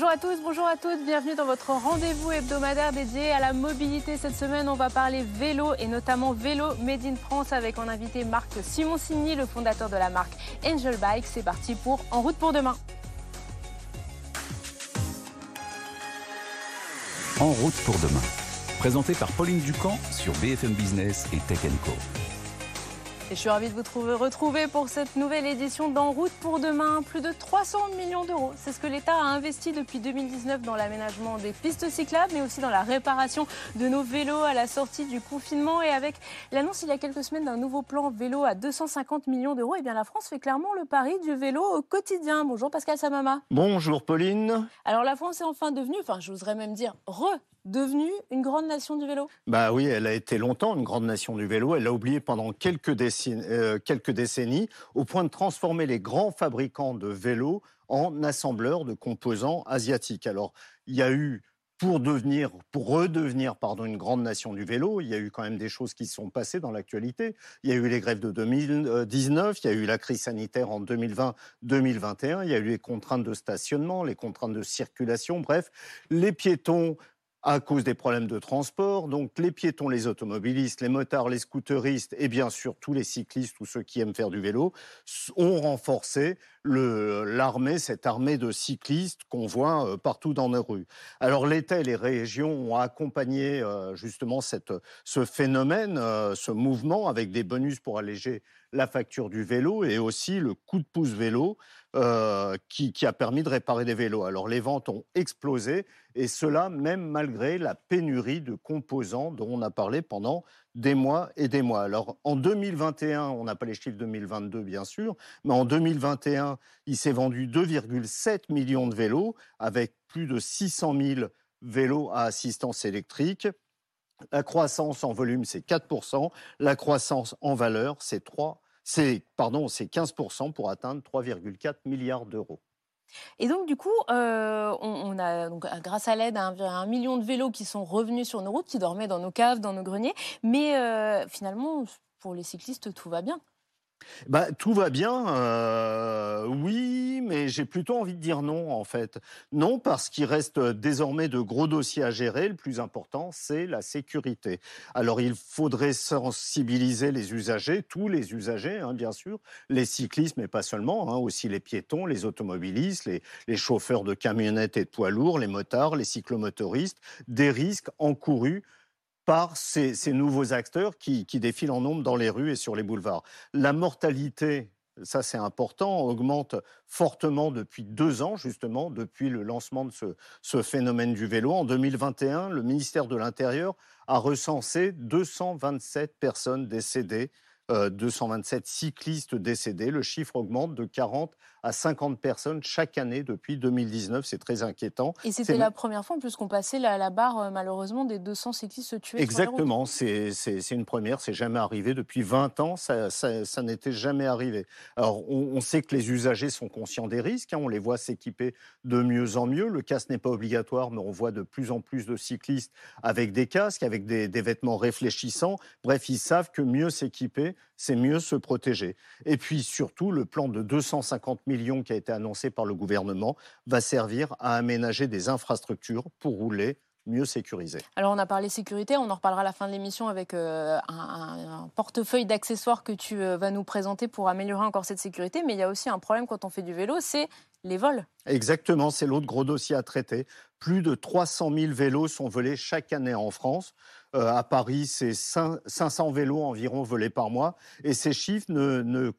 Bonjour à tous, bonjour à toutes, bienvenue dans votre rendez-vous hebdomadaire dédié à la mobilité. Cette semaine, on va parler vélo et notamment vélo Made in France avec en invité Marc Simoncini, le fondateur de la marque Angel Bike. C'est parti pour En route pour demain. En route pour demain. Présenté par Pauline Ducamp sur BFM Business et Tech Co. Et je suis ravie de vous trouver, retrouver pour cette nouvelle édition d'En route pour demain. Plus de 300 millions d'euros. C'est ce que l'État a investi depuis 2019 dans l'aménagement des pistes cyclables, mais aussi dans la réparation de nos vélos à la sortie du confinement. Et avec l'annonce il y a quelques semaines d'un nouveau plan vélo à 250 millions d'euros, eh bien la France fait clairement le pari du vélo au quotidien. Bonjour Pascal Samama. Bonjour Pauline. Alors la France est enfin devenue, enfin j'oserais même dire, re devenue une grande nation du vélo? Bah oui, elle a été longtemps une grande nation du vélo. Elle l'a oublié pendant quelques décennies, euh, quelques décennies, au point de transformer les grands fabricants de vélos en assembleurs de composants asiatiques. Alors, il y a eu pour devenir, pour redevenir, pardon, une grande nation du vélo, il y a eu quand même des choses qui se sont passées dans l'actualité. Il y a eu les grèves de 2019, il y a eu la crise sanitaire en 2020-2021, il y a eu les contraintes de stationnement, les contraintes de circulation, bref, les piétons à cause des problèmes de transport. Donc les piétons, les automobilistes, les motards, les scooteristes et bien sûr tous les cyclistes ou ceux qui aiment faire du vélo ont renforcé l'armée, cette armée de cyclistes qu'on voit euh, partout dans nos rues. Alors et les régions ont accompagné euh, justement cette, ce phénomène, euh, ce mouvement avec des bonus pour alléger la facture du vélo et aussi le coup de pouce vélo euh, qui, a permis de réparer des vélos. Alors les ventes ont explosé et cela même malgré la pénurie de composants dont on a parlé pendant des mois et des mois. Alors en 2021, on n'a pas les chiffres 2022 bien sûr, mais en 2021, il s'est vendu 2,7 millions de vélos avec plus de 600 000 vélos à assistance électrique. La croissance en volume, c'est 4%. La croissance en valeur, c'est 3 c'est pardon, c'est 15% pour atteindre 3,4 milliards d'euros. Et donc, du coup, euh, on, a, donc, grâce à l'aide, un, million de vélos qui sont revenus sur nos routes, qui dormaient dans nos caves, dans nos greniers. Mais euh, finalement, pour les cyclistes, tout va bien. Bah, tout va bien, euh, oui, mais j'ai plutôt envie de dire non, en fait. Non, parce qu'il reste désormais de gros dossiers à gérer. Le plus important, c'est la sécurité. Alors, il faudrait sensibiliser les usagers, tous les usagers, hein, bien sûr, les cyclistes, mais pas seulement, hein, aussi les piétons, les automobilistes, les, chauffeurs de camionnettes et de poids lourds, les motards, les cyclomotoristes, des risques encourus par ces, nouveaux acteurs qui, défilent en nombre dans les rues et sur les boulevards. La mortalité ça c'est important, augmente fortement depuis deux ans, justement, depuis le lancement de ce, phénomène du vélo. En 2021, le ministère de l'Intérieur a recensé 227 personnes décédées, 227 euh, cyclistes décédés. Le chiffre augmente de 40 à 50 personnes chaque année depuis 2019. C'est très inquiétant. Et c'était la première fois en plus qu'on passait la, la barre euh, malheureusement des 200 cyclistes tués. Exactement, c'est une première, c'est jamais arrivé. Depuis 20 ans, ça, ça, n'était jamais arrivé. Alors on, sait que les usagers sont conscients des risques, hein. on les voit s'équiper de mieux en mieux. Le casque n'est pas obligatoire, mais on voit de plus en plus de cyclistes avec des casques, avec des, des vêtements réfléchissants. Bref, ils savent que mieux s'équiper, c'est mieux se protéger. Et puis surtout, le plan de 250 millions qui a été annoncé par le gouvernement va servir à aménager des infrastructures pour rouler mieux sécurisé. Alors on a parlé sécurité, on en reparlera à la fin de l'émission avec euh, un, portefeuille d'accessoires que tu euh, vas nous présenter pour améliorer encore cette sécurité, mais il y a aussi un problème quand on fait du vélo, c'est les vols? Exactement, c'est l'autre gros dossier à traiter. Plus de 300 000 vélos sont volés chaque année en France. Euh, à Paris, c'est 500 vélos environ volés par mois. Et ces chiffres ne,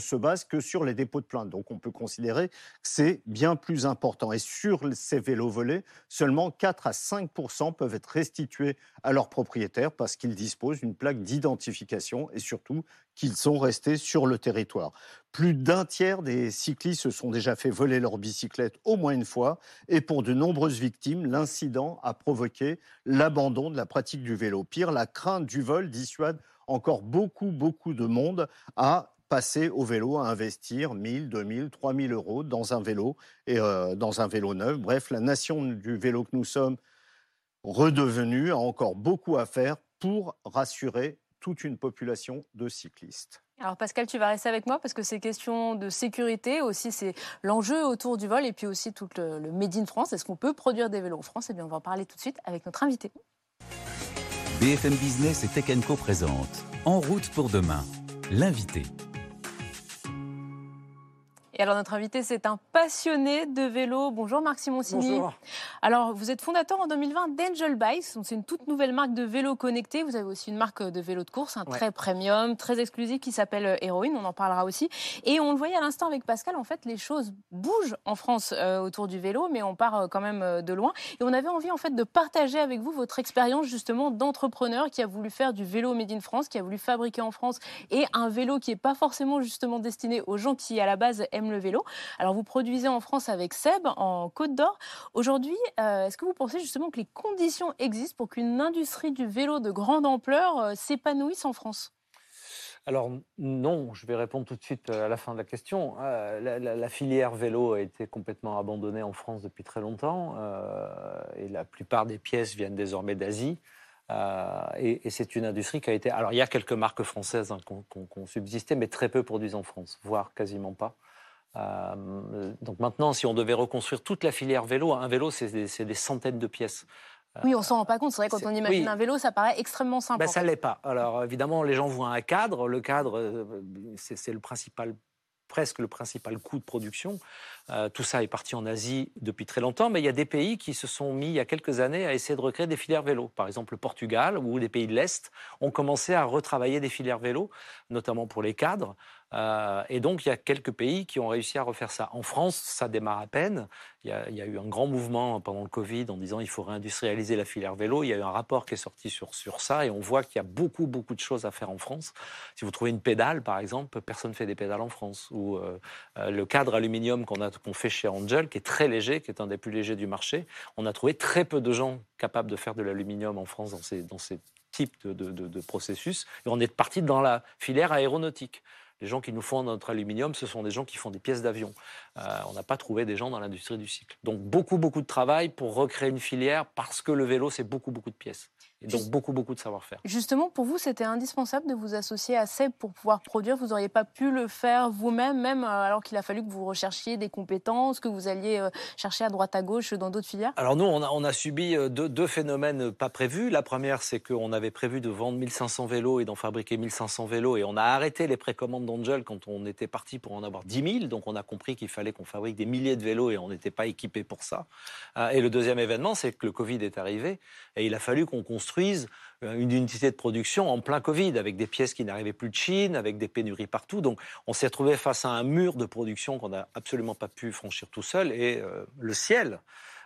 se basent que sur les dépôts de plainte. Donc on peut considérer que c'est bien plus important. Et sur ces vélos volés, seulement 4 à 5 peuvent être restitués à leurs propriétaires parce qu'ils disposent d'une plaque d'identification et surtout qu'ils sont restés sur le territoire. Plus d'un tiers des cyclistes se sont déjà fait voler leur bicyclette au moins une fois et pour de nombreuses victimes, l'incident a provoqué l'abandon de la pratique du vélo. Pire, la crainte du vol dissuade encore beaucoup, beaucoup de monde à passer au vélo, à investir 1000, 2000, 3000 euros dans un vélo et euh, dans un vélo neuf. Bref, la nation du vélo que nous sommes redevenus a encore beaucoup à faire pour rassurer toute une population de cyclistes. Alors Pascal, tu vas rester avec moi parce que c'est question de sécurité aussi, c'est l'enjeu autour du vol et puis aussi tout le, le Made in France. Est-ce qu'on peut produire des vélos en France? Eh bien, on va en parler tout de suite avec notre invité. BFM Business et Tech Co présente En route pour demain, l'invité. Et alors notre invité, c'est un passionné de vélo. Bonjour Marc Simoncini. Bonjour. Alors vous êtes fondateur en 2020 d'Angel Bikes. C'est une toute nouvelle marque de vélo connecté. Vous avez aussi une marque de vélo de course, un Ouais. très premium, très exclusif qui s'appelle euh, Héroïne. On en parlera aussi. Et on le voyait à l'instant avec Pascal. En fait, les choses bougent en France euh, autour du vélo, mais on part euh, quand même euh, de loin. Et on avait envie en fait de partager avec vous votre expérience justement d'entrepreneur qui a voulu faire du vélo made in France, qui a voulu fabriquer en France et un vélo qui n'est pas forcément justement destiné aux gens qui à la base aiment le vélo. Alors vous produisez en France avec Seb en Côte d'Or. Aujourd'hui, euh, est-ce que vous pensez justement que les conditions existent pour qu'une industrie du vélo de grande ampleur euh, s'épanouisse en France? Alors non, je vais répondre tout de suite euh, à la fin de la question. La, filière vélo a été complètement abandonnée en France depuis très longtemps et la plupart des pièces viennent désormais d'Asie. Et c'est une industrie qui a été... Alors il y a quelques marques françaises hein, qui ont subsisté, mais très peu produisent en France, voire quasiment pas. Euh, donc maintenant, si on devait reconstruire toute la filière vélo, un vélo, c'est des, centaines de pièces. Oui, on s'en rend pas compte. C'est vrai, quand on imagine oui. un vélo, ça paraît extrêmement simple. Ben, en ça fait. l'est pas. Alors évidemment, les gens voient un cadre. Le cadre, euh, c'est c'est le principal, presque le principal coût de production. Euh, tout ça est parti en Asie depuis très longtemps, mais il y a des pays qui se sont mis il y a quelques années à essayer de recréer des filières vélo. Par exemple, le Portugal ou les pays de l'Est ont commencé à retravailler des filières vélo, notamment pour les cadres. Euh, et donc, il y a quelques pays qui ont réussi à refaire ça. En France, ça démarre à peine. Il y, a, eu un grand mouvement pendant le Covid en disant il faut réindustrialiser la filière vélo. Il y a eu un rapport qui est sorti sur, ça et on voit qu'il y a beaucoup, beaucoup de choses à faire en France. Si vous trouvez une pédale, par exemple, personne ne fait des pédales en France. Ou euh, euh, le cadre aluminium qu'on fait chez Angel, qui est très léger, qui est un des plus légers du marché, on a trouvé très peu de gens capables de faire de l'aluminium en France dans ces, dans types de, processus. On est parti dans la filière aéronautique. Les gens qui nous font notre aluminium, ce sont des gens qui font des pièces d'avion. Euh, on n'a pas trouvé des gens dans l'industrie du cycle. Donc beaucoup, beaucoup de travail pour recréer une filière parce que le vélo, c'est beaucoup, beaucoup de pièces. Et donc Juste- beaucoup, beaucoup de savoir-faire. Justement, pour vous, c'était indispensable de vous associer à Seb pour pouvoir produire. Vous n'auriez pas pu le faire vous-même, même euh, alors qu'il a fallu que vous recherchiez des compétences, que vous alliez euh, chercher à droite à gauche dans d'autres filières? Alors nous, on a, on a subi euh, deux, deux phénomènes pas prévus. La première, c'est qu'on avait prévu de vendre 1500 vélos et d'en fabriquer 1500 vélos. Et on a arrêté les précommandes d'Angel quand on était parti pour en avoir 10 000. Donc on a compris qu'il fallait qu'on fabrique des milliers de vélos et on n'était pas équipé pour ça. Et le deuxième événement, c'est que le Covid est arrivé et il a fallu qu'on construise euh, une unité de production en plein Covid, avec des pièces qui n'arrivaient plus de Chine, avec des pénuries partout. Donc, on s'est retrouvé face à un mur de production qu'on n'a absolument pas pu franchir tout seul. Et euh, le ciel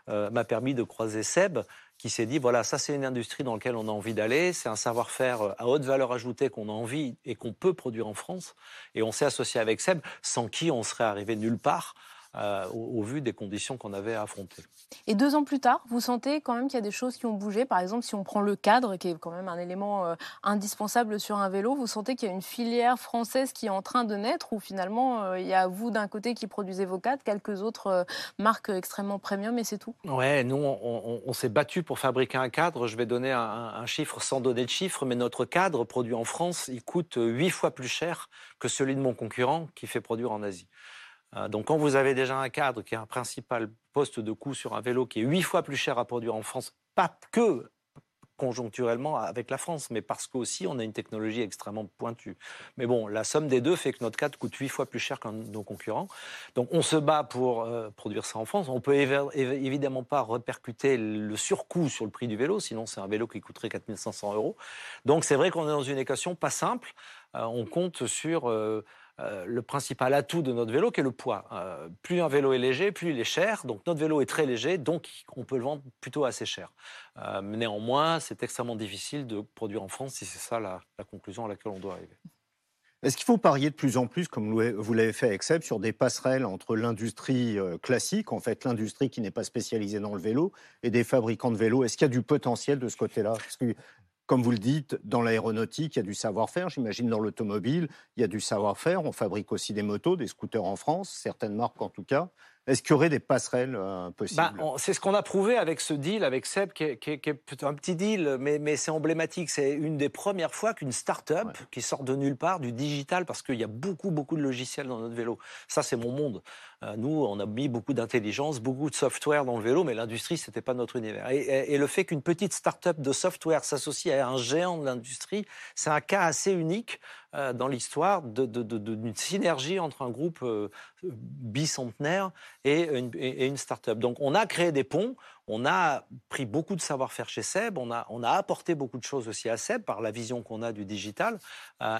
euh, m'a permis de croiser Seb, qui s'est dit voilà, ça c'est une industrie dans laquelle on a envie d'aller, c'est un savoir-faire à haute valeur ajoutée qu'on a envie et qu'on peut produire en France. Et on s'est associé avec Seb, sans qui on serait arrivé nulle part. Euh, au, au vu des conditions qu'on avait à affronter. Et deux ans plus tard, vous sentez quand même qu'il y a des choses qui ont bougé. Par exemple, si on prend le cadre, qui est quand même un élément euh, indispensable sur un vélo, vous sentez qu'il y a une filière française qui est en train de naître, où finalement, euh, il y a vous d'un côté qui produisez vos cadres, quelques autres marques extrêmement premium, et c'est tout? Ouais, nous, on, on- on s'est battu pour fabriquer un cadre. Je vais donner un, un chiffre sans donner de chiffre, mais notre cadre produit en France, il coûte huit fois plus cher que celui de mon concurrent qui fait produire en Asie. Euh, Donc, quand vous avez déjà un cadre qui est un principal poste de coût sur un vélo qui est huit fois plus cher à produire en France, pas que conjoncturellement avec la France, mais parce qu'aussi on a une technologie extrêmement pointue. Mais bon, la somme des deux fait que notre cadre coûte huit fois plus cher que nos concurrents. Donc on se bat pour euh, produire ça en France. On peut évi- évi- évidemment pas répercuter le surcoût sur le prix du vélo, sinon c'est un vélo qui coûterait 4500 euros. Donc c'est vrai qu'on est dans une équation pas simple. Euh, on compte sur euh, le principal atout de notre vélo qui est le poids. Euh, plus un vélo est léger, plus il est cher. Donc notre vélo est très léger, donc on peut le vendre plutôt assez cher. Euh, néanmoins, c'est extrêmement difficile de produire en France si c'est ça la, la conclusion à laquelle on doit arriver. Est-ce qu'il faut parier de plus en plus, comme vous l'avez fait avec Seb, sur des passerelles entre l'industrie classique, en fait l'industrie qui n'est pas spécialisée dans le vélo, et des fabricants de vélos? Est-ce qu'il y a du potentiel de ce côté-là? Comme vous le dites, dans l'aéronautique, il y a du savoir-faire. J'imagine dans l'automobile, il y a du savoir-faire. On fabrique aussi des motos, des scooters en France, certaines marques en tout cas. Est-ce qu'il y aurait des passerelles euh, possibles? bah, C'est ce qu'on a prouvé avec ce deal avec Seb, qui est, qui est, un petit deal, mais, mais c'est emblématique. C'est une des premières fois qu'une start-up qui sort de nulle part, du digital, parce qu'il y a beaucoup, beaucoup de logiciels dans notre vélo. Ça, c'est mon monde. Euh, nous, on a mis beaucoup d'intelligence, beaucoup de software dans le vélo, mais l'industrie, c'était pas notre univers. Et, le fait qu'une petite start-up de software s'associe à un géant de l'industrie, c'est un cas assez unique euh, dans l'histoire d'une synergie entre un groupe euh, bicentenaire et une, et start-up. Donc on a créé des ponts, on a pris beaucoup de savoir-faire chez Seb, on a, on a apporté beaucoup de choses aussi à Seb par la vision qu'on a du digital.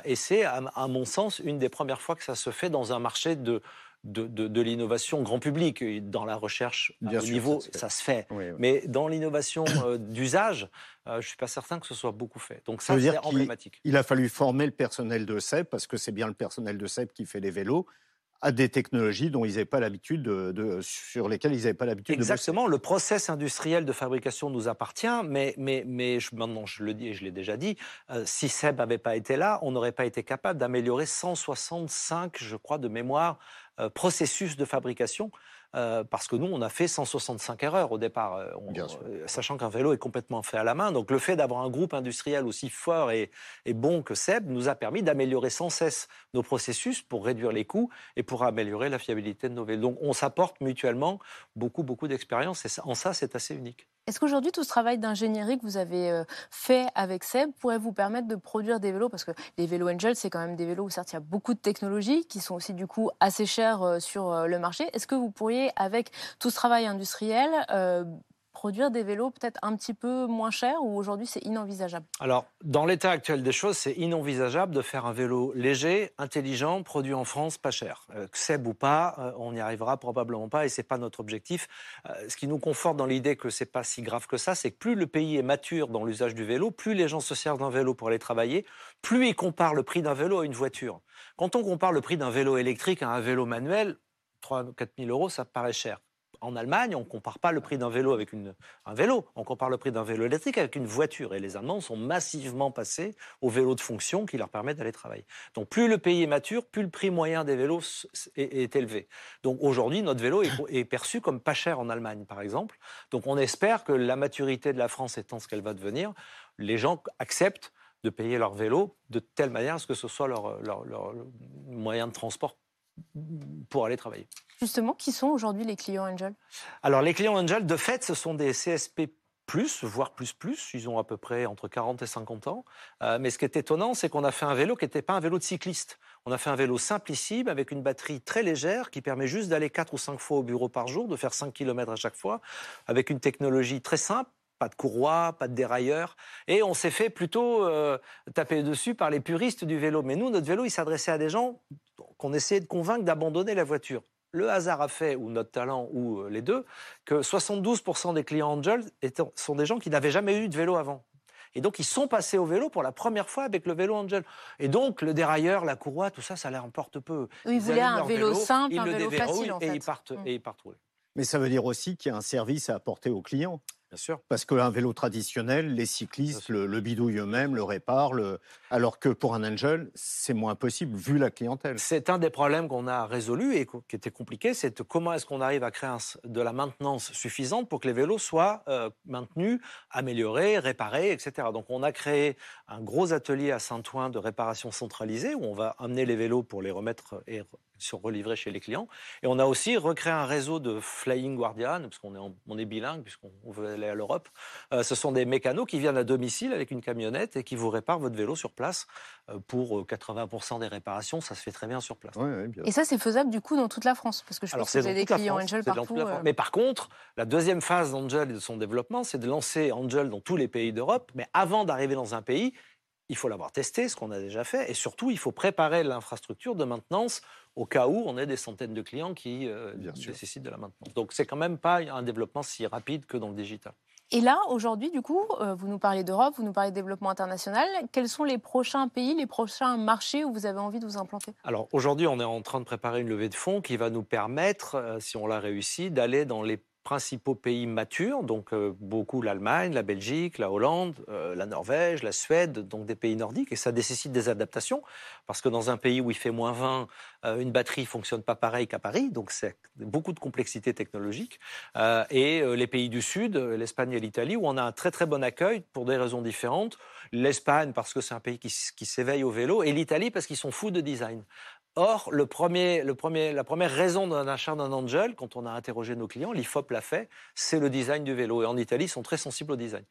Et c'est, à, mon sens, une des premières fois que ça se fait dans un marché de, de, de, l'innovation grand public. Dans la recherche Bien niveau, ça se fait. Mais dans l'innovation d'usage, euh, je ne suis pas certain que ce soit beaucoup fait. Donc ça, c'est emblématique. Il, a fallu former le personnel de CEP, parce que c'est bien le personnel de CEP qui fait les vélos, à des technologies dont ils pas l'habitude de, sur lesquelles ils n'avaient pas l'habitude Exactement. Le process industriel de fabrication nous appartient, mais, mais, mais je, maintenant je le dis et je l'ai déjà dit, euh, si Seb n'avait pas été là, on n'aurait pas été capable d'améliorer 165, je crois, de mémoire, euh, processus de fabrication. Euh, parce que nous, on a fait 165 erreurs au départ, euh, euh, sachant qu'un vélo est complètement fait à la main. Donc le fait d'avoir un groupe industriel aussi fort et, bon que Seb nous a permis d'améliorer sans cesse nos processus pour réduire les coûts et pour améliorer la fiabilité de nos vélos. Donc on s'apporte mutuellement beaucoup, beaucoup d'expérience et en ça, c'est assez unique. Est-ce qu'aujourd'hui, tout ce travail d'ingénierie que vous avez fait avec Seb pourrait vous permettre de produire des vélos? Parce que les vélos Angel, c'est quand même des vélos où certes il y a beaucoup de technologies qui sont aussi du coup assez chères sur le marché. Est-ce que vous pourriez, avec tout ce travail industriel, produire des vélos peut-être un petit peu moins chers ou aujourd'hui c'est inenvisageable? Alors, dans l'état actuel des choses, c'est inenvisageable de faire un vélo léger, intelligent, produit en France, pas cher. Euh, Seb ou pas, euh, on n'y arrivera probablement pas et c'est pas notre objectif. Euh, ce qui nous conforte dans l'idée que c'est pas si grave que ça, c'est que plus le pays est mature dans l'usage du vélo, plus les gens se servent d'un vélo pour aller travailler, plus ils comparent le prix d'un vélo à une voiture. Quand on compare le prix d'un vélo électrique à un vélo manuel, 3 4 000 euros, ça paraît cher en Allemagne, on ne compare pas le prix d'un vélo avec un vélo, on compare le prix d'un vélo électrique avec une voiture. Et les Allemands sont massivement passés aux vélos de fonction qui leur permettent d'aller travailler. Donc plus le pays est mature, plus le prix moyen des vélos est, élevé. Donc aujourd'hui, notre vélo est, perçu comme pas cher en Allemagne, par exemple. Donc on espère que la maturité de la France étant ce qu'elle va devenir, les gens acceptent de payer leur vélo de telle manière à ce que ce soit leur moyen de transport pour aller travailler. Justement, qui sont aujourd'hui les clients Angel? Alors, les clients Angel, de fait, ce sont des CSP plus, voire plus plus. Ils ont à peu près entre 40 et 50 ans. Euh, mais ce qui est étonnant, c'est qu'on a fait un vélo qui n'était pas un vélo de cycliste. On a fait un vélo simplissime avec une batterie très légère qui permet juste d'aller 4 ou 5 fois au bureau par jour, de faire 5 km à chaque fois, avec une technologie très simple pas de courroie, pas de dérailleur. Et on s'est fait plutôt euh, taper dessus par les puristes du vélo. Mais nous, notre vélo, il s'adressait à des gens qu'on essayait de convaincre d'abandonner la voiture. Le hasard a fait, ou notre talent, ou euh, les deux, que 72% des clients Angel sont des gens qui n'avaient jamais eu de vélo avant. Et donc, ils sont passés au vélo pour la première fois avec le vélo Angel. Et donc, le dérailleur, la courroie, tout ça, ça leur importe peu. ils, voulaient un vélo, simple, un vélo facile, en et Ils partent, mm. et ils partent rouler. Mais ça veut dire aussi qu'il y a un service à apporter aux clients. Bien sûr. Parce qu'un vélo traditionnel, les cyclistes le, le, bidouillent eux-mêmes, le réparent, alors que pour un Angel, c'est moins possible vu la clientèle. C'est un des problèmes qu'on a résolu et qui était compliqué, c'est comment est-ce qu'on arrive à créer de la maintenance suffisante pour que les vélos soient euh, maintenus, améliorés, réparés, etc. Donc on a créé un gros atelier à Saint-Ouen de réparation centralisée où on va amener les vélos pour les remettre et sur relivrés chez les clients. Et on a aussi recréé un réseau de Flying Guardian, parce qu'on est, on est bilingue, puisqu'on veut aller à l'Europe. Euh, ce sont des mécanos qui viennent à domicile avec une camionnette et qui vous réparent votre vélo sur place. Euh, pour 80% euh, des réparations, ça se fait très bien sur place. et ça, c'est faisable du coup dans toute la France? Parce que je pense que vous avez des clients Angel partout. Mais par contre, la deuxième phase d'Angel et de son développement, c'est de lancer Angel dans tous les pays d'Europe. Mais avant d'arriver dans un pays, il faut l'avoir testé, ce qu'on a déjà fait, et surtout, il faut préparer l'infrastructure de maintenance au cas où on ait des centaines de clients qui euh, nécessitent de la maintenance. Donc, c'est quand même pas un développement si rapide que dans le digital. Et là, aujourd'hui, du coup, euh, vous nous parlez d'Europe, vous nous parlez de développement international. Quels sont les prochains pays, les prochains marchés où vous avez envie de vous implanter? Alors, aujourd'hui, on est en train de préparer une levée de fonds qui va nous permettre, euh, si on l'a réussi, d'aller dans les principaux pays matures, donc euh, beaucoup l'Allemagne, la Belgique, la Hollande, euh, la Norvège, la Suède, donc des pays nordiques, et ça nécessite des adaptations, parce que dans un pays où il fait moins 20, euh, une batterie fonctionne pas pareil qu'à Paris, donc c'est beaucoup de complexité technologique. et les pays du Sud, l'Espagne et l'Italie, où on a un très très bon accueil pour des raisons différentes. L'Espagne parce que c'est un pays qui, qui s'éveille au vélo, et l'Italie parce qu'ils sont fous de design. Or, le premier, le premier, la première raison d'un achat d'un Angel, quand on a interrogé nos clients, l'IFOP l'a fait, c'est le design du vélo. Et en Italie, ils sont très sensibles au design.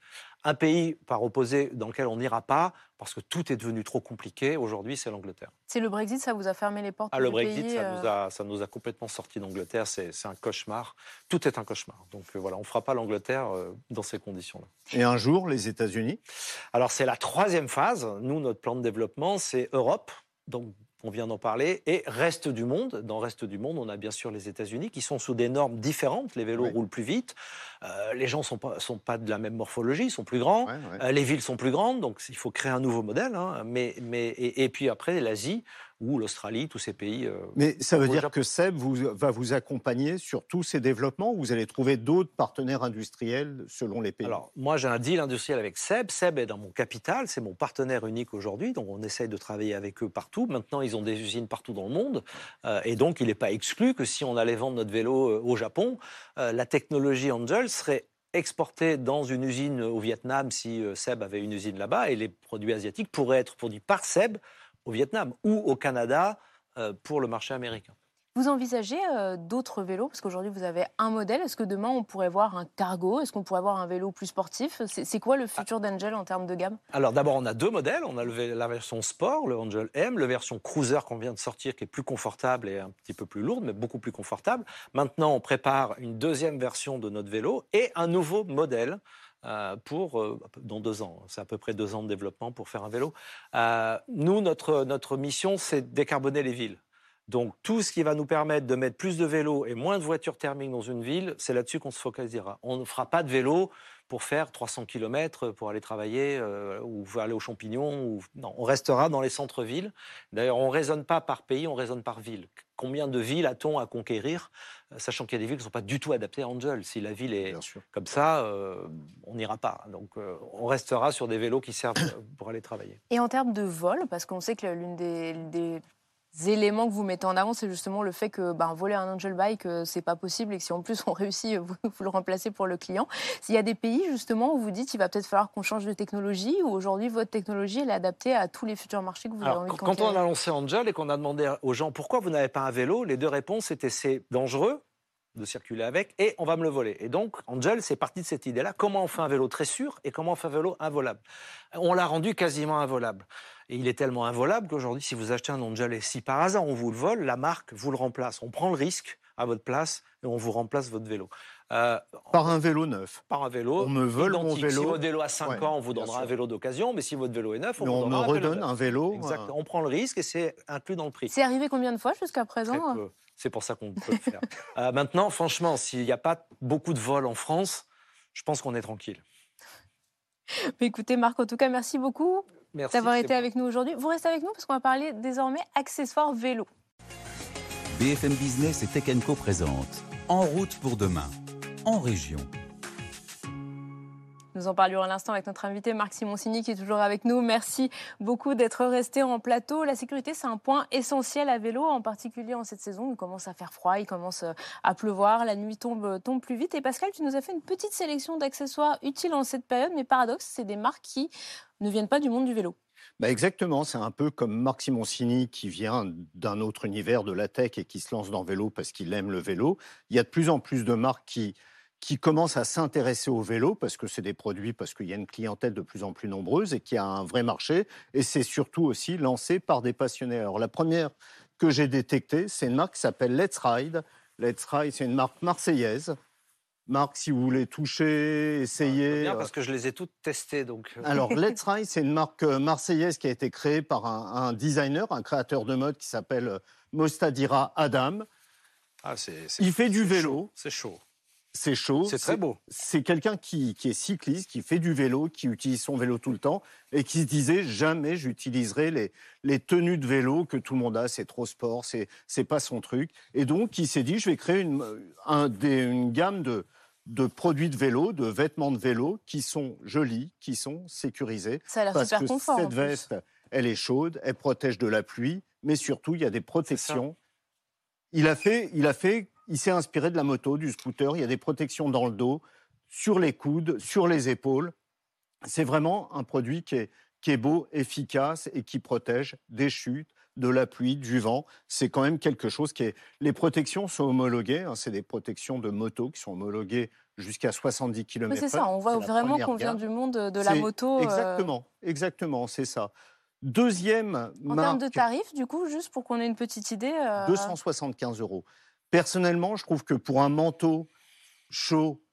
Un pays, par opposé, dans lequel on n'ira pas, parce que tout est devenu trop compliqué, aujourd'hui, c'est l'Angleterre. C'est le Brexit, ça vous a fermé les portes ah, Le Brexit, ça, nous euh a, ça, nous a, complètement sorti d'Angleterre. C'est un cauchemar. Tout est un cauchemar. Donc euh, voilà, on ne fera pas l'Angleterre euh, dans ces conditions-là. Et un jour, les États-Unis? Alors, c'est la troisième phase. Nous, notre plan de développement, c'est Europe. Donc on vient d'en parler, et reste du monde. Dans reste du monde, on a bien sûr les États-Unis qui sont sous des normes différentes. Les vélos roulent plus vite, euh, les gens sont pas sont pas de la même morphologie, ils sont plus grands, euh, les villes sont plus grandes, donc il faut créer un nouveau modèle. Hein. mais mais et, et puis après l'Asie, ou l'Australie, tous ces pays. Euh, Mais ça veut dire que Seb vous, va vous accompagner sur tous ces développements ou vous allez trouver d'autres partenaires industriels selon les pays? Alors, moi, j'ai un deal industriel avec Seb. Seb est dans mon capital, c'est mon partenaire unique aujourd'hui, donc on essaye de travailler avec eux partout. Maintenant, ils ont des usines partout dans le monde, euh, et donc il n'est pas exclu que si on allait vendre notre vélo euh, au Japon, la technologie Angel serait exportée dans une usine au Vietnam si Seb avait une usine là-bas, et les produits asiatiques pourraient être produits par Seb au Vietnam ou au Canada euh, pour le marché américain. Vous envisagez euh, d'autres vélos? Parce qu'aujourd'hui, vous avez un modèle. Est-ce que demain, on pourrait voir un cargo? Est-ce qu'on pourrait voir un vélo plus sportif? C'est quoi le futur d'Angel en termes de gamme? Alors d'abord, on a deux modèles. On a la version sport, le Angel M, la version cruiser qu'on vient de sortir, qui est plus confortable et un petit peu plus lourde, mais beaucoup plus confortable. Maintenant, on prépare une deuxième version de notre vélo et un nouveau modèle euh, pour euh, dans deux ans. C'est à peu près deux ans de développement pour faire un vélo. Nous, notre, notre mission, c'est décarboner les villes. Donc tout ce qui va nous permettre de mettre plus de vélos et moins de voitures thermiques dans une ville, c'est là-dessus qu'on se focalisera. On ne fera pas de vélo pour faire 300 km pour aller travailler ou aller aux champignons. Ou... Non, on restera dans les centres-villes. D'ailleurs, on ne raisonne pas par pays, on raisonne par ville. Combien de villes a-t-on à conquérir sachant qu'il y a des villes qui ne sont pas du tout adaptées à Angel. Si la ville est comme ça, euh, on n'ira pas. Donc euh, on restera sur des vélos qui servent pour aller travailler. Et en termes de vol, parce qu'on sait que l'une des, éléments que vous mettez en avant, c'est justement le fait que ben, voler un Angel Bike, euh, c'est pas possible et que si en plus on réussit, vous, vous le remplacez pour le client. S'il y a des pays justement où vous dites qu'il va peut-être falloir qu'on change de technologie, ou aujourd'hui votre technologie elle est adaptée à tous les futurs marchés que vous avez envie de Quand on a lancé Angel et qu'on a demandé aux gens pourquoi vous n'avez pas un vélo, les deux réponses étaient c'est dangereux de circuler avec et on va me le voler. Et donc, Angel, c'est parti de cette idée-là. Comment on fait un vélo très sûr et comment on fait un vélo involable? On l'a rendu quasiment involable. Et il est tellement involable qu'aujourd'hui, si vous achetez un Angel et si par hasard on vous le vole, la marque vous le remplace. On prend le risque à votre place et on vous remplace votre vélo. Euh, par un vélo neuf. Par un vélo. On me vole mon vélo. Si votre vélo a 5 ans, on vous donnera un vélo d'occasion, mais si votre vélo est neuf, on, vous me redonne un vélo. Exactement. On prend le risque et c'est inclus dans le prix. C'est arrivé combien de fois jusqu'à présent c'est pour ça qu'on peut le faire. Euh, maintenant, franchement, s'il n'y a pas beaucoup de vols en France, je pense qu'on est tranquille. écoutez, Marc, en tout cas, merci beaucoup d'avoir été avec nous aujourd'hui. Vous restez avec nous parce qu'on va parler désormais accessoires vélo. BFM Business et Tech Co présente En route pour demain, en région. Nous en parlions à l'instant avec notre invité Marc Simoncini qui est toujours avec nous. Merci beaucoup d'être resté en plateau. La sécurité, c'est un point essentiel à vélo, en particulier en cette saison. Il commence à faire froid, il commence euh, à pleuvoir, la nuit tombe, tombe plus vite. Et Pascal, tu nous as fait une petite sélection d'accessoires utiles en cette période, mais paradoxe, c'est des marques qui ne viennent pas du monde du vélo. Bah exactement, c'est un peu comme Marc Simoncini qui vient d'un autre univers de la tech et qui se lance dans le vélo parce qu'il aime le vélo. Il y a de plus en plus de marques qui qui commence à s'intéresser au vélo parce que c'est des produits, parce qu'il y a une clientèle de plus en plus nombreuse et qu'il y a un vrai marché. Et c'est surtout aussi lancé par des passionnés. Alors la première que j'ai détectée, c'est une marque qui s'appelle Let's Ride. Let's Ride, c'est une marque marseillaise. Marc, si vous voulez toucher, essayer. bien parce que je les ai toutes testées. Donc... Euh. Alors, Let's Ride, c'est une marque euh, marseillaise qui a été créée par un, designer, un créateur de mode qui s'appelle euh, Mostadira Adam. Ah, Il fait du vélo. C'est chaud. C'est chaud. C'est très beau. C'est quelqu'un qui, est cycliste, qui fait du vélo, qui utilise son vélo tout le temps et qui se disait jamais j'utiliserai les, les tenues de vélo que tout le monde a, c'est trop sport, c'est, c'est pas son truc. Et donc il s'est dit je vais créer une, un, une gamme de, de produits de vélo, de vêtements de vélo qui sont jolis, qui sont sécurisés. Ça a l'air Parce super que confort. cette veste, elle est chaude, elle protège de la pluie, mais surtout, il y a des protections. Il a fait, il a fait, il s'est inspiré de la moto, du scooter. Il y a des protections dans le dos, sur les coudes, sur les épaules. C'est vraiment un produit qui est, qui est beau, efficace et qui protège des chutes, de la pluie, du vent. C'est quand même quelque chose qui est. Les protections sont homologuées. hein, c'est des protections de moto qui sont homologuées jusqu'à 70 km. Oui, c'est ça, on voit vraiment qu'on vient du monde de la moto. euh, Exactement, exactement, c'est ça. Deuxième En termes de tarifs, du coup, juste pour qu'on ait une petite idée. euh, 275 euros. Personnellement, je trouve que pour un manteau chaud,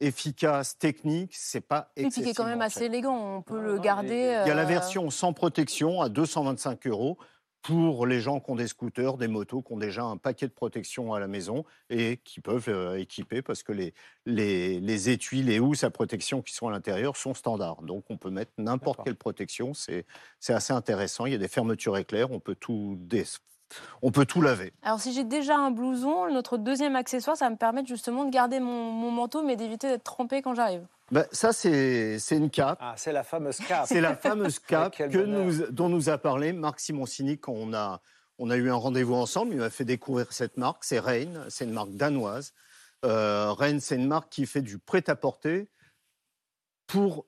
efficace, technique, c'est pas puis qui est quand même assez cher. élégant. On peut le garder. Il y a la euh, version sans protection à 225 euros pour les gens qui ont des scooters, des motos, qui ont déjà un paquet de protection à la maison et qui peuvent euh, équiper parce que les, les, les étuis, les housses à protection qui sont à l'intérieur sont standards. Donc on peut mettre n'importe quelle protection. C'est assez intéressant. Il y a des fermetures éclairs. On peut tout, dé- on peut tout laver. Alors, si j'ai déjà un blouson, notre deuxième accessoire, ça va me permettre justement de garder mon, mon manteau, mais d'éviter d'être trempé quand j'arrive. Ben, ça, c'est c'est une cape. Ah, c'est la fameuse cape. C'est la fameuse cape que nous, dont nous a parlé Marc Simoncini quand on a, on a eu un rendez-vous ensemble. Il m'a fait découvrir cette marque. C'est Reine. C'est une marque danoise. Euh, Reine, c'est une marque qui fait du prêt-à-porter pour,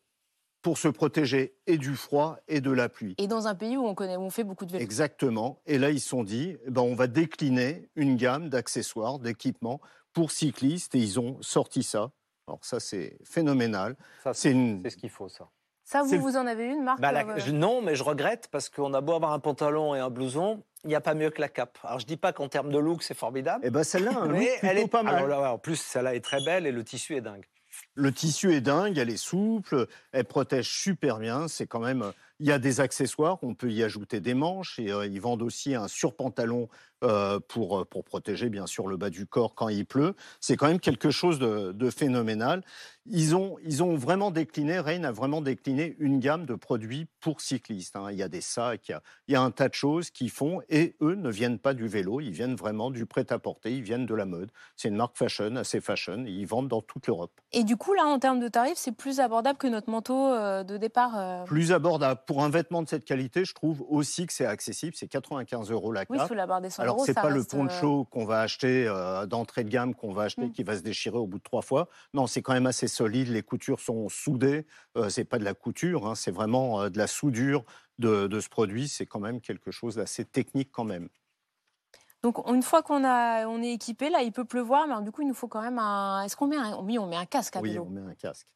pour se protéger et du froid et de la pluie. Et dans un pays où on, connaît, où on fait beaucoup de vélo. Exactement. Et là, ils se sont dit, eh ben, on va décliner une gamme d'accessoires, d'équipements pour cyclistes. Et ils ont sorti ça. Alors ça, c'est phénoménal. Ça, C'est une... Ce qu'il faut, ça. Ça, vous, en avez une, Marc Bah, la- euh, je- non, mais je regrette parce qu'on a beau avoir un pantalon et un blouson, il n'y a pas mieux que la cape. Alors je dis pas qu'en termes de look c'est formidable, Eh ben, celle-là, a un look mais plutôt elle est pas mal. Alors là, ouais, en plus, celle-là est très belle et le tissu est dingue. Le tissu est dingue, elle est souple, elle protège super bien. C'est quand même. Il y a des accessoires, on peut y ajouter des manches et euh, ils vendent aussi un surpantalon euh, pour, pour protéger bien sûr le bas du corps quand il pleut. C'est quand même quelque chose de, de phénoménal. Ils ont, ils ont vraiment décliné, Rain a vraiment décliné une gamme de produits pour cyclistes. hein. Il y a des sacs, il y a, il y a un tas de choses qu'ils font et eux ne viennent pas du vélo, ils viennent vraiment du prêt-à-porter, ils viennent de la mode. C'est une marque fashion, assez fashion, et ils vendent dans toute l'Europe. Et du coup, là, en termes de tarifs, c'est plus abordable que notre manteau euh, de départ. euh, plus abordable. Pour un vêtement de cette qualité, je trouve aussi que c'est accessible. C'est 95 euros la Oui, cape. sous la barre des 100 Alors, c'est ça pas le reste, euh, poncho qu'on va acheter euh, d'entrée de gamme qu'on va acheter Mm. qui va se déchirer au bout de trois fois. Non, c'est quand même assez solide. Les coutures sont soudées. Euh, c'est pas de la couture, hein, c'est vraiment euh, de la soudure de, de ce produit. C'est quand même quelque chose d'assez technique quand même. Donc, une fois qu'on a, on est équipé, là, il peut pleuvoir, mais alors, du coup, il nous faut quand même un. Est-ce qu'on met un, oui, on met un casque à Oui, vélo? on met un casque.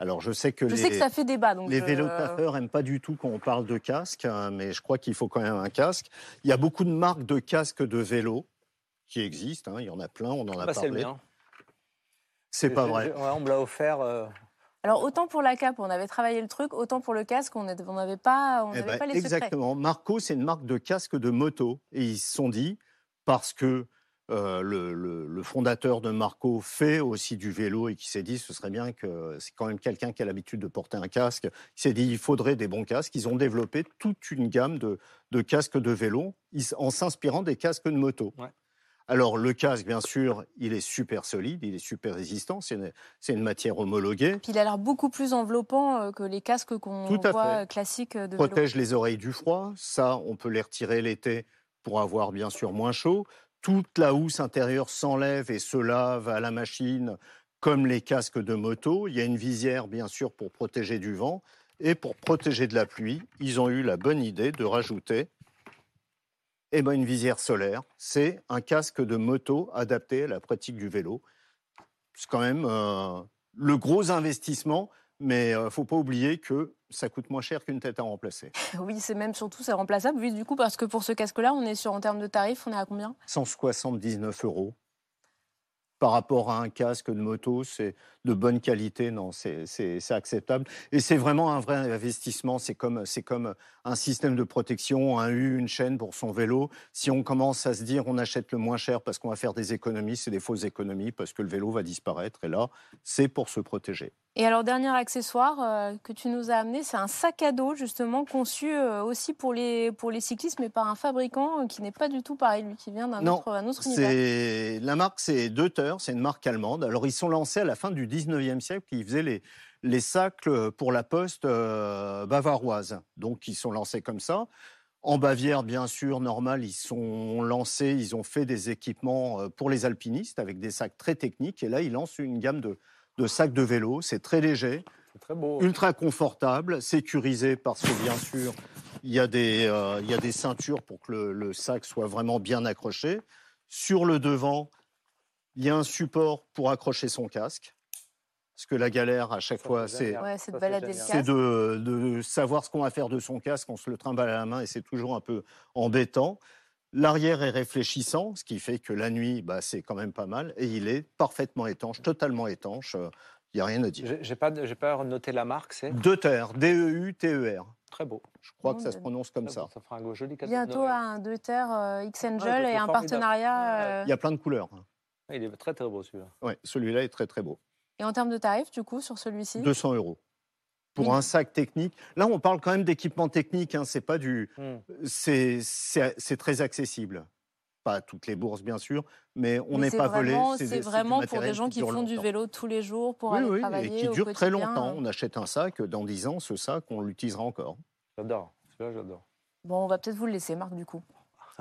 Alors, je sais que Je les, sais que ça fait débat. Donc les je- n'aiment pas du tout quand on parle de casque, hein, mais je crois qu'il faut quand même un casque. Il y a beaucoup de marques de casques de vélo qui existent. hein, il y en a plein, on en a Bah, parlé. C'est pas vrai. ouais, on me l'a offert. euh, Alors, autant pour la cape, on avait travaillé le truc, autant pour le casque, on n'avait pas, on Eh n'avait ben, pas les secrets. exactement. Marco, c'est une marque de casque de moto. Et ils se sont dit, parce que euh, le, le- le fondateur de Marco fait aussi du vélo et qui s'est dit, ce serait bien que c'est quand même quelqu'un qui a l'habitude de porter un casque. Il s'est dit, il faudrait des bons casques. Ils ont développé toute une gamme de, de casques de vélo en s'inspirant des casques de moto. Ouais. Alors, le casque, bien sûr, il est super solide, il est super résistant. C'est une, matière homologuée. Puis il a l'air beaucoup plus enveloppant euh, que les casques qu'on Tout à voit fait. euh, classiques de vélo. protège les oreilles du froid. Ça, on peut les retirer l'été pour avoir bien sûr moins chaud. Toute la housse intérieure s'enlève et se lave à la machine comme les casques de moto. Il y a une visière bien sûr pour protéger du vent et pour protéger de la pluie. Ils ont eu la bonne idée de rajouter eh ben, une visière solaire. C'est un casque de moto adapté à la pratique du vélo. C'est quand même euh, le gros investissement, mais il ne faut pas oublier que ça coûte moins cher qu'une tête à remplacer. Oui, c'est même surtout c'est remplaçable. Oui, du coup, parce que pour ce casque-là, on est sur en termes de tarifs, on est à combien? 179 euros. Par rapport à un casque de moto, c'est de bonne qualité, non, c'est acceptable. Et c'est vraiment un vrai investissement. C'est comme, comme un système de protection, un U, une chaîne pour son vélo. Si on commence à se dire on achète le moins cher parce qu'on va faire des économies, c'est des fausses économies parce que le vélo va disparaître. Et là, c'est pour se protéger. Et alors, dernier accessoire euh, que tu nous as amené, c'est un sac à dos, justement, conçu euh, aussi pour les, pour les cyclistes, mais par un fabricant euh, qui n'est pas du tout pareil, lui, qui vient d'un autre, un autre univers. La marque, c'est Deuter, c'est une marque allemande. Alors, ils sont lancés à la fin du 19e siècle, ils faisaient les, les sacs pour la poste bavaroise. Donc, ils sont lancés comme ça. En Bavière, bien sûr, normal, ils sont lancés, ils ont fait des équipements pour les alpinistes avec des sacs très techniques. Et là, ils lancent une gamme de de sac de vélo. C'est très léger, très beau. ultra confortable, sécurisé parce que bien sûr, il y a des, euh, il y a des ceintures pour que le, sac soit vraiment bien accroché. Sur le devant, il y a un support pour accrocher son casque. Parce que la galère, à chaque fois, c'est de, de, savoir ce qu'on va faire de son casque. On se le trimballe à la main et c'est toujours un peu embêtant. L'arrière est réfléchissant, ce qui fait que la nuit, bah, c'est quand même pas mal. Et il est parfaitement étanche, totalement étanche. Il n'y a rien à dire. J'ai pas, pas noté la marque, c'est Deuter, D-E-U-T-E-R. Très beau. Je crois que ça se prononce comme ça. Ça fera un joli cadeau. Bientôt un Deuter euh, X-Angel et un partenariat. Euh, il y a plein de couleurs. Il est très très beau celui-là. Oui, celui-là est très très beau. Et en termes de tarifs, du coup, sur celui-ci? 200 euros pour un sac technique. Là, on parle quand même d'équipement technique. Hein, c'est pas du, hmm. c'est très accessible. Pas toutes les bourses, bien sûr, mais on n'est pas volé. C'est vraiment pour des gens qui font du vélo tous les jours pour aller oui, travailler. Et qui dure très longtemps. On achète un sac, dans 10 ans, ce sac, on l'utilisera encore. J'adore. j'adore. Bon, on va peut-être vous le laisser, Marc, du coup.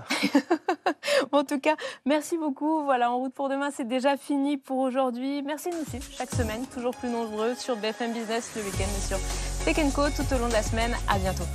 en tout cas, merci beaucoup. Voilà, en route pour demain, c'est déjà fini pour aujourd'hui. Merci de nous suivre chaque semaine, toujours plus nombreux sur BFM Business le week-end et sur Tech Co tout au long de la semaine. À bientôt.